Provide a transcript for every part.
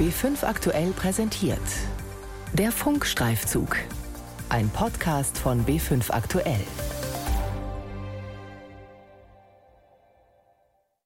B5 aktuell präsentiert. Der Funkstreifzug. Ein Podcast von B5 aktuell.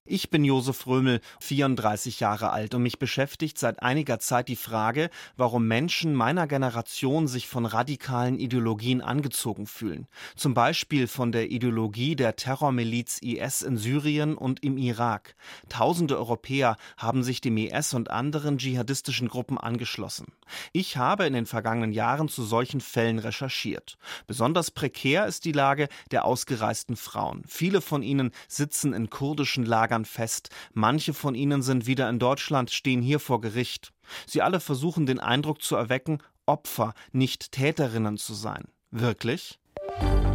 Ich bin Josef Römel, 34 Jahre alt und mich beschäftigt seit einiger Zeit die Frage, warum Menschen meiner Generation sich von radikalen Ideologien angezogen fühlen. Zum Beispiel von der Ideologie der Terrormiliz IS in Syrien und im Irak. Tausende Europäer haben sich dem IS und anderen dschihadistischen Gruppen angeschlossen. Ich habe in den vergangenen Jahren zu solchen Fällen recherchiert. Besonders prekär ist die Lage der ausgereisten Frauen. Viele von ihnen sitzen in kurdischen Lagern Lagern fest. Manche von ihnen sind wieder in Deutschland, stehen hier vor Gericht. Sie alle versuchen den Eindruck zu erwecken, Opfer, nicht Täterinnen zu sein. Wirklich?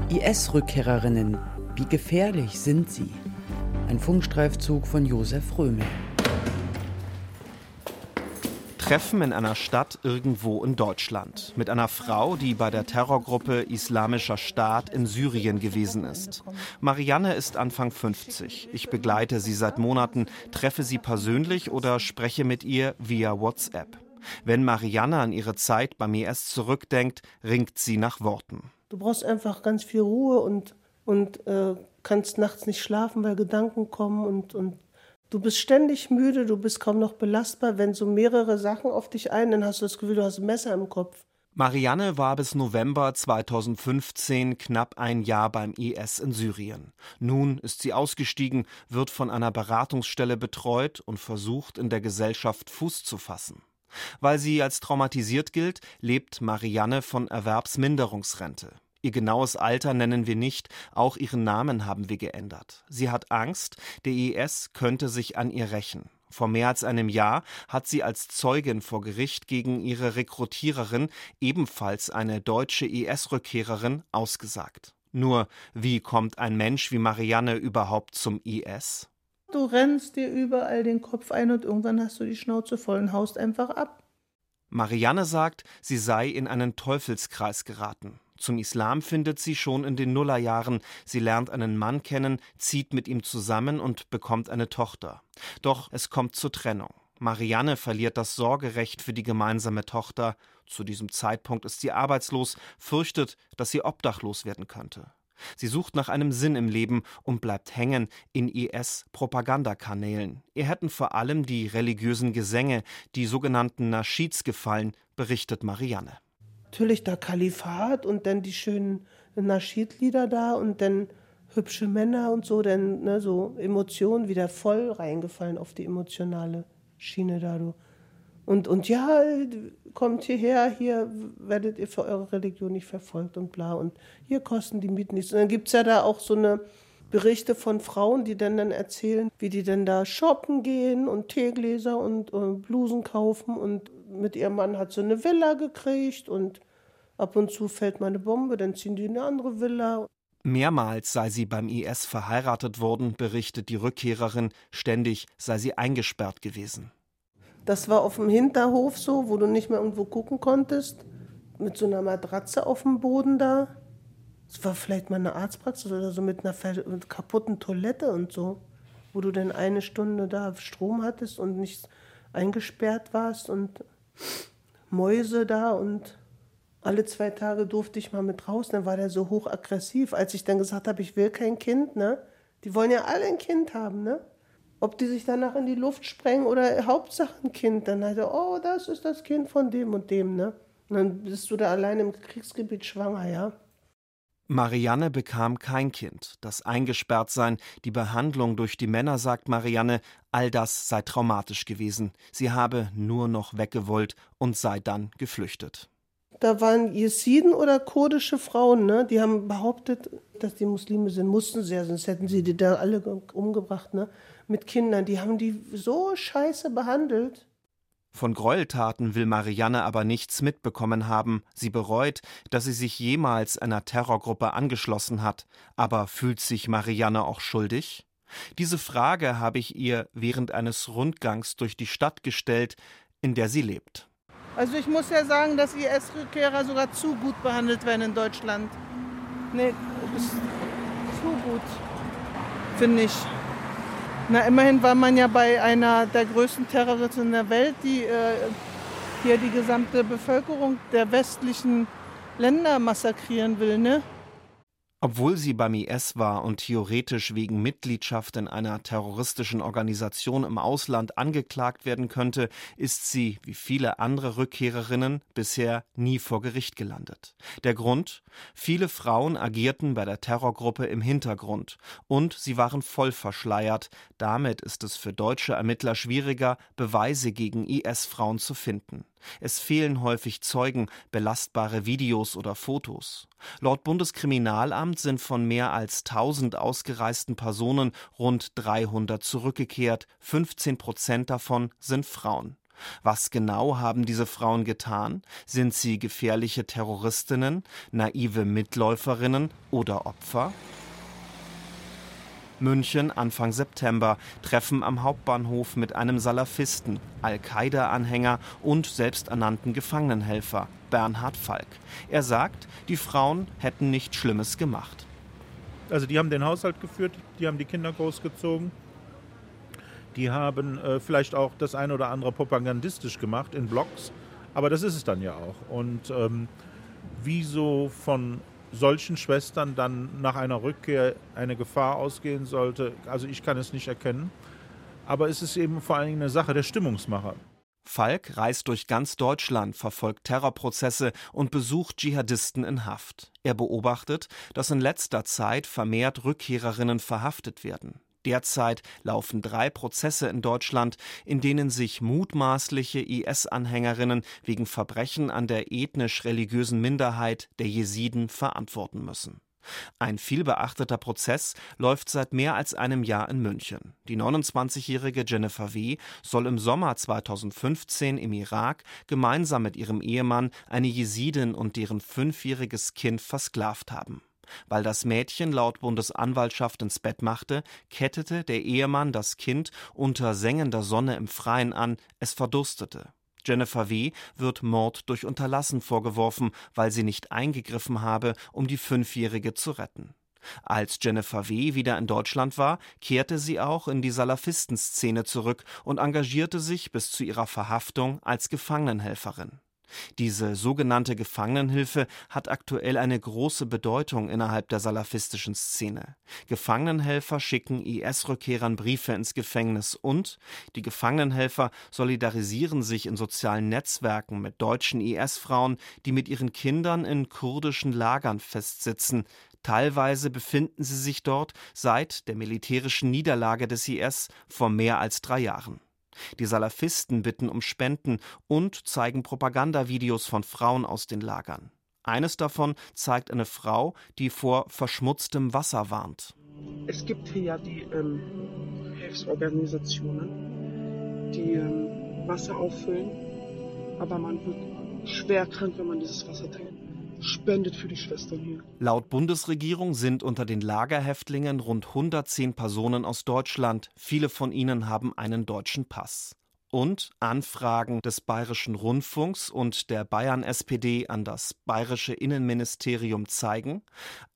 IS-Rückkehrerinnen, wie gefährlich sind sie? Ein Funkstreifzug von Josef Römel. Treffen in einer Stadt irgendwo in Deutschland mit einer Frau, die bei der Terrorgruppe Islamischer Staat in Syrien gewesen ist. Marianne ist Anfang 50. Ich begleite sie seit Monaten, treffe sie persönlich oder spreche mit ihr via WhatsApp. Wenn Marianne an ihre Zeit beim IS zurückdenkt, ringt sie nach Worten. Du brauchst einfach ganz viel Ruhe und, und äh, kannst nachts nicht schlafen, weil Gedanken kommen und, und Du bist ständig müde, du bist kaum noch belastbar. Wenn so mehrere Sachen auf dich ein, dann hast du das Gefühl, du hast ein Messer im Kopf. Marianne war bis November 2015 knapp ein Jahr beim IS in Syrien. Nun ist sie ausgestiegen, wird von einer Beratungsstelle betreut und versucht, in der Gesellschaft Fuß zu fassen. Weil sie als traumatisiert gilt, lebt Marianne von Erwerbsminderungsrente. Ihr genaues Alter nennen wir nicht, auch ihren Namen haben wir geändert. Sie hat Angst, der IS könnte sich an ihr rächen. Vor mehr als einem Jahr hat sie als Zeugin vor Gericht gegen ihre Rekrutiererin, ebenfalls eine deutsche IS-Rückkehrerin, ausgesagt. Nur, wie kommt ein Mensch wie Marianne überhaupt zum IS? Du rennst dir überall den Kopf ein und irgendwann hast du die Schnauze voll und haust einfach ab. Marianne sagt, sie sei in einen Teufelskreis geraten. Zum Islam findet sie schon in den Nullerjahren. Sie lernt einen Mann kennen, zieht mit ihm zusammen und bekommt eine Tochter. Doch es kommt zur Trennung. Marianne verliert das Sorgerecht für die gemeinsame Tochter. Zu diesem Zeitpunkt ist sie arbeitslos, fürchtet, dass sie obdachlos werden könnte. Sie sucht nach einem Sinn im Leben und bleibt hängen in IS-Propagandakanälen. Ihr hätten vor allem die religiösen Gesänge, die sogenannten Naschids gefallen, berichtet Marianne natürlich da Kalifat und dann die schönen Naschid-Lieder da und dann hübsche Männer und so, dann ne, so Emotionen wieder voll reingefallen auf die emotionale Schiene da. Du. Und, und ja, kommt hierher, hier werdet ihr für eure Religion nicht verfolgt und bla. Und hier kosten die Mieten nichts. Und dann gibt es ja da auch so eine Berichte von Frauen, die dann, dann erzählen, wie die dann da shoppen gehen und Teegläser und, und Blusen kaufen und mit ihrem Mann hat sie eine Villa gekriegt und ab und zu fällt mal eine Bombe, dann ziehen die in eine andere Villa. Mehrmals sei sie beim IS verheiratet worden, berichtet die Rückkehrerin, ständig sei sie eingesperrt gewesen. Das war auf dem Hinterhof so, wo du nicht mehr irgendwo gucken konntest, mit so einer Matratze auf dem Boden da. Es war vielleicht mal eine Arztpraxis oder so mit einer mit kaputten Toilette und so, wo du dann eine Stunde da Strom hattest und nicht eingesperrt warst und Mäuse da und alle zwei Tage durfte ich mal mit raus. Dann war der so hochaggressiv, als ich dann gesagt habe, ich will kein Kind, ne? Die wollen ja alle ein Kind haben, ne? Ob die sich danach in die Luft sprengen oder Hauptsache ein Kind. Dann hat er, oh, das ist das Kind von dem und dem, ne? Und dann bist du da allein im Kriegsgebiet schwanger, ja? Marianne bekam kein Kind. Das Eingesperrtsein, die Behandlung durch die Männer, sagt Marianne, all das sei traumatisch gewesen. Sie habe nur noch weggewollt und sei dann geflüchtet. Da waren Jesiden oder kurdische Frauen, ne? die haben behauptet, dass die Muslime sind. Mussten sie ja, sonst hätten sie die da alle umgebracht, ne? mit Kindern. Die haben die so scheiße behandelt. Von Gräueltaten will Marianne aber nichts mitbekommen haben. Sie bereut, dass sie sich jemals einer Terrorgruppe angeschlossen hat. Aber fühlt sich Marianne auch schuldig? Diese Frage habe ich ihr während eines Rundgangs durch die Stadt gestellt, in der sie lebt. Also ich muss ja sagen, dass IS-Rückkehrer sogar zu gut behandelt werden in Deutschland. Nee, zu gut, finde ich. Na, immerhin war man ja bei einer der größten Terroristen der Welt, die äh, hier die gesamte Bevölkerung der westlichen Länder massakrieren will, ne? Obwohl sie beim IS war und theoretisch wegen Mitgliedschaft in einer terroristischen Organisation im Ausland angeklagt werden könnte, ist sie, wie viele andere Rückkehrerinnen, bisher nie vor Gericht gelandet. Der Grund? Viele Frauen agierten bei der Terrorgruppe im Hintergrund und sie waren voll verschleiert. Damit ist es für deutsche Ermittler schwieriger, Beweise gegen IS-Frauen zu finden. Es fehlen häufig Zeugen, belastbare Videos oder Fotos. Laut Bundeskriminalamt sind von mehr als 1000 ausgereisten Personen rund 300 zurückgekehrt, 15 Prozent davon sind Frauen. Was genau haben diese Frauen getan? Sind sie gefährliche Terroristinnen, naive Mitläuferinnen oder Opfer? München Anfang September, Treffen am Hauptbahnhof mit einem Salafisten, Al-Qaida-Anhänger und selbsternannten Gefangenenhelfer, Bernhard Falk. Er sagt, die Frauen hätten nichts Schlimmes gemacht. Also die haben den Haushalt geführt, die haben die Kinder großgezogen, die haben äh, vielleicht auch das eine oder andere propagandistisch gemacht in Blogs, aber das ist es dann ja auch. Und ähm, wie so von solchen Schwestern dann nach einer Rückkehr eine Gefahr ausgehen sollte, also ich kann es nicht erkennen. Aber es ist eben vor allen Dingen eine Sache der Stimmungsmacher. Falk reist durch ganz Deutschland, verfolgt Terrorprozesse und besucht Dschihadisten in Haft. Er beobachtet, dass in letzter Zeit vermehrt Rückkehrerinnen verhaftet werden. Derzeit laufen drei Prozesse in Deutschland, in denen sich mutmaßliche IS-Anhängerinnen wegen Verbrechen an der ethnisch-religiösen Minderheit der Jesiden verantworten müssen. Ein vielbeachteter Prozess läuft seit mehr als einem Jahr in München. Die 29-jährige Jennifer W. soll im Sommer 2015 im Irak gemeinsam mit ihrem Ehemann eine Jesidin und deren fünfjähriges Kind versklavt haben. Weil das Mädchen laut Bundesanwaltschaft ins Bett machte, kettete der Ehemann das Kind unter sengender Sonne im Freien an, es verdurstete. Jennifer W. wird Mord durch Unterlassen vorgeworfen, weil sie nicht eingegriffen habe, um die Fünfjährige zu retten. Als Jennifer W. wieder in Deutschland war, kehrte sie auch in die Salafistenszene zurück und engagierte sich bis zu ihrer Verhaftung als Gefangenenhelferin. Diese sogenannte Gefangenenhilfe hat aktuell eine große Bedeutung innerhalb der salafistischen Szene. Gefangenenhelfer schicken IS-Rückkehrern Briefe ins Gefängnis und die Gefangenenhelfer solidarisieren sich in sozialen Netzwerken mit deutschen IS-Frauen, die mit ihren Kindern in kurdischen Lagern festsitzen. Teilweise befinden sie sich dort seit der militärischen Niederlage des IS vor mehr als drei Jahren. Die Salafisten bitten um Spenden und zeigen Propagandavideos von Frauen aus den Lagern. Eines davon zeigt eine Frau, die vor verschmutztem Wasser warnt. Es gibt hier ja die ähm, Hilfsorganisationen, die ähm, Wasser auffüllen, aber man wird schwer krank, wenn man dieses Wasser trinkt spendet für die Schwestern hier. Laut Bundesregierung sind unter den Lagerhäftlingen rund 110 Personen aus Deutschland. Viele von ihnen haben einen deutschen Pass. Und Anfragen des Bayerischen Rundfunks und der Bayern SPD an das Bayerische Innenministerium zeigen,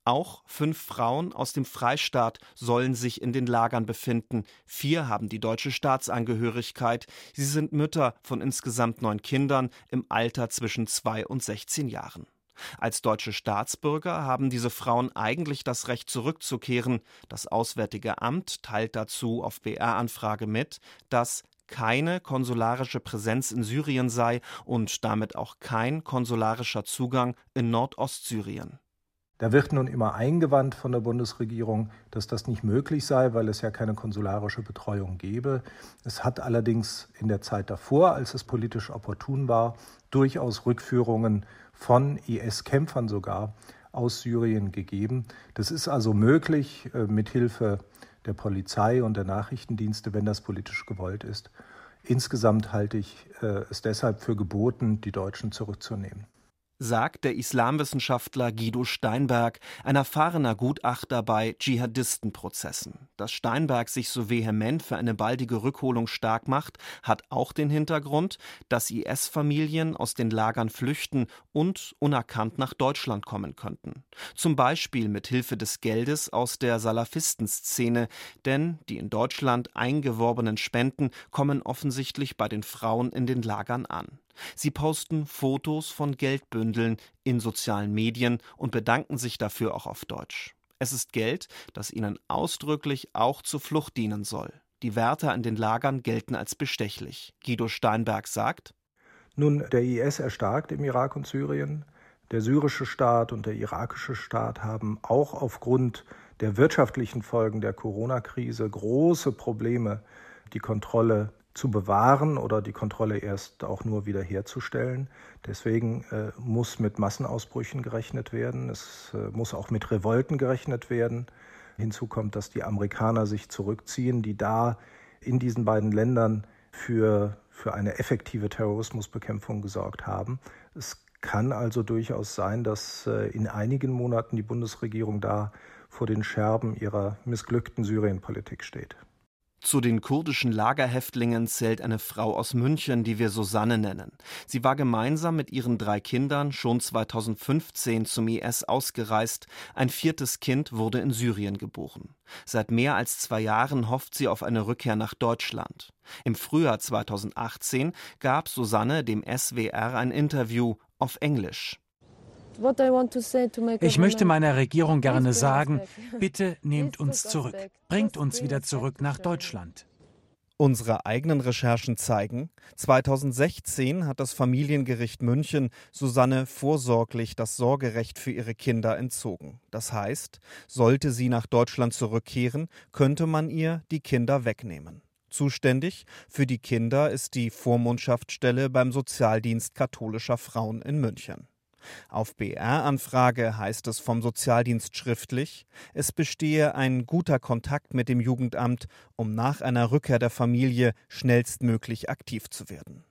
auch fünf Frauen aus dem Freistaat sollen sich in den Lagern befinden. Vier haben die deutsche Staatsangehörigkeit. Sie sind Mütter von insgesamt neun Kindern im Alter zwischen zwei und 16 Jahren. Als deutsche Staatsbürger haben diese Frauen eigentlich das Recht zurückzukehren. Das Auswärtige Amt teilt dazu auf BR-Anfrage mit, dass keine konsularische Präsenz in Syrien sei und damit auch kein konsularischer Zugang in Nordostsyrien. Da wird nun immer eingewandt von der Bundesregierung, dass das nicht möglich sei, weil es ja keine konsularische Betreuung gebe. Es hat allerdings in der Zeit davor, als es politisch opportun war, durchaus Rückführungen von IS-Kämpfern sogar aus Syrien gegeben. Das ist also möglich äh, mit Hilfe der Polizei und der Nachrichtendienste, wenn das politisch gewollt ist. Insgesamt halte ich äh, es deshalb für geboten, die Deutschen zurückzunehmen. Sagt der Islamwissenschaftler Guido Steinberg, ein erfahrener Gutachter bei Dschihadistenprozessen. Dass Steinberg sich so vehement für eine baldige Rückholung stark macht, hat auch den Hintergrund, dass IS-Familien aus den Lagern flüchten und unerkannt nach Deutschland kommen könnten. Zum Beispiel mit Hilfe des Geldes aus der Salafistenszene, denn die in Deutschland eingeworbenen Spenden kommen offensichtlich bei den Frauen in den Lagern an. Sie posten Fotos von Geldbündeln in sozialen Medien und bedanken sich dafür auch auf Deutsch. Es ist Geld, das ihnen ausdrücklich auch zur Flucht dienen soll. Die Wärter in den Lagern gelten als bestechlich. Guido Steinberg sagt: Nun, der IS erstarkt im Irak und Syrien. Der syrische Staat und der irakische Staat haben auch aufgrund der wirtschaftlichen Folgen der Corona-Krise große Probleme, die Kontrolle zu bewahren oder die Kontrolle erst auch nur wiederherzustellen. Deswegen äh, muss mit Massenausbrüchen gerechnet werden. Es äh, muss auch mit Revolten gerechnet werden. Hinzu kommt, dass die Amerikaner sich zurückziehen, die da in diesen beiden Ländern für, für eine effektive Terrorismusbekämpfung gesorgt haben. Es kann also durchaus sein, dass äh, in einigen Monaten die Bundesregierung da vor den Scherben ihrer missglückten Syrienpolitik steht. Zu den kurdischen Lagerhäftlingen zählt eine Frau aus München, die wir Susanne nennen. Sie war gemeinsam mit ihren drei Kindern schon 2015 zum IS ausgereist. Ein viertes Kind wurde in Syrien geboren. Seit mehr als zwei Jahren hofft sie auf eine Rückkehr nach Deutschland. Im Frühjahr 2018 gab Susanne dem SWR ein Interview auf Englisch. Ich möchte meiner Regierung gerne sagen, bitte nehmt uns zurück, bringt uns wieder zurück nach Deutschland. Unsere eigenen Recherchen zeigen, 2016 hat das Familiengericht München Susanne vorsorglich das Sorgerecht für ihre Kinder entzogen. Das heißt, sollte sie nach Deutschland zurückkehren, könnte man ihr die Kinder wegnehmen. Zuständig für die Kinder ist die Vormundschaftsstelle beim Sozialdienst katholischer Frauen in München. Auf BR-Anfrage heißt es vom Sozialdienst schriftlich, es bestehe ein guter Kontakt mit dem Jugendamt, um nach einer Rückkehr der Familie schnellstmöglich aktiv zu werden.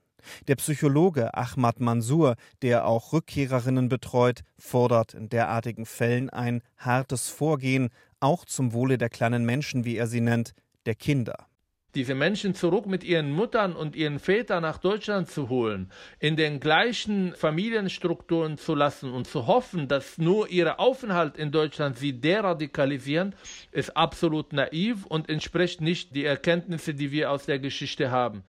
Der Psychologe Ahmad Mansour, der auch Rückkehrerinnen betreut, fordert in derartigen Fällen ein hartes Vorgehen, auch zum Wohle der kleinen Menschen, wie er sie nennt, der Kinder diese Menschen zurück mit ihren Muttern und ihren Vätern nach Deutschland zu holen, in den gleichen Familienstrukturen zu lassen und zu hoffen, dass nur ihr Aufenthalt in Deutschland sie deradikalisieren, ist absolut naiv und entspricht nicht die Erkenntnisse, die wir aus der Geschichte haben.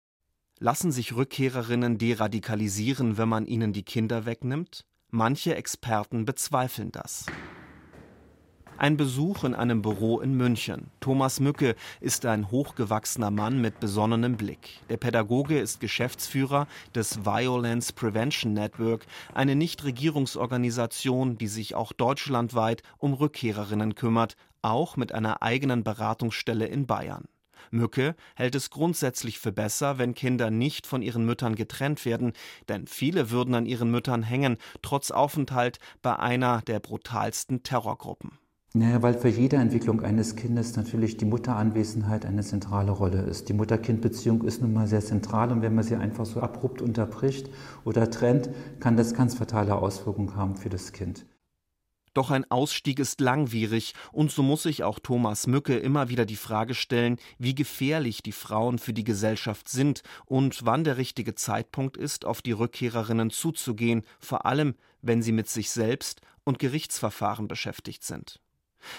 Lassen sich Rückkehrerinnen deradikalisieren, wenn man ihnen die Kinder wegnimmt? Manche Experten bezweifeln das. Ein Besuch in einem Büro in München. Thomas Mücke ist ein hochgewachsener Mann mit besonnenem Blick. Der Pädagoge ist Geschäftsführer des Violence Prevention Network, eine Nichtregierungsorganisation, die sich auch deutschlandweit um Rückkehrerinnen kümmert, auch mit einer eigenen Beratungsstelle in Bayern. Mücke hält es grundsätzlich für besser, wenn Kinder nicht von ihren Müttern getrennt werden, denn viele würden an ihren Müttern hängen, trotz Aufenthalt bei einer der brutalsten Terrorgruppen. Naja, weil für jede Entwicklung eines Kindes natürlich die Mutteranwesenheit eine zentrale Rolle ist. Die Mutter-Kind-Beziehung ist nun mal sehr zentral und wenn man sie einfach so abrupt unterbricht oder trennt, kann das ganz fatale Auswirkungen haben für das Kind. Doch ein Ausstieg ist langwierig und so muss sich auch Thomas Mücke immer wieder die Frage stellen, wie gefährlich die Frauen für die Gesellschaft sind und wann der richtige Zeitpunkt ist, auf die Rückkehrerinnen zuzugehen, vor allem wenn sie mit sich selbst und Gerichtsverfahren beschäftigt sind.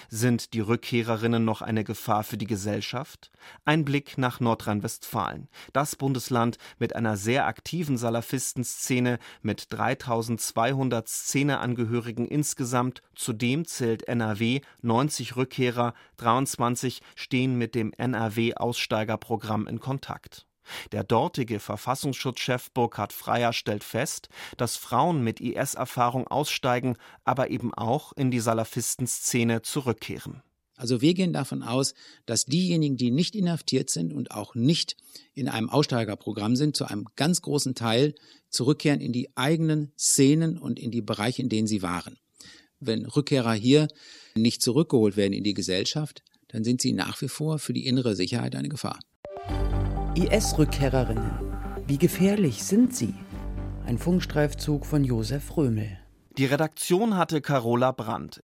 Sind die Rückkehrerinnen noch eine Gefahr für die Gesellschaft? Ein Blick nach Nordrhein-Westfalen, das Bundesland mit einer sehr aktiven Salafistenszene mit 3200 Szeneangehörigen insgesamt. Zudem zählt NRW 90 Rückkehrer, 23 stehen mit dem NRW-Aussteigerprogramm in Kontakt. Der dortige Verfassungsschutzchef Burkhard Freier stellt fest, dass Frauen mit IS-Erfahrung aussteigen, aber eben auch in die Salafistenszene zurückkehren. Also wir gehen davon aus, dass diejenigen, die nicht inhaftiert sind und auch nicht in einem Aussteigerprogramm sind, zu einem ganz großen Teil zurückkehren in die eigenen Szenen und in die Bereiche, in denen sie waren. Wenn Rückkehrer hier nicht zurückgeholt werden in die Gesellschaft, dann sind sie nach wie vor für die innere Sicherheit eine Gefahr. IS-Rückkehrerinnen. Wie gefährlich sind sie? Ein Funkstreifzug von Josef Römel. Die Redaktion hatte Carola Brandt.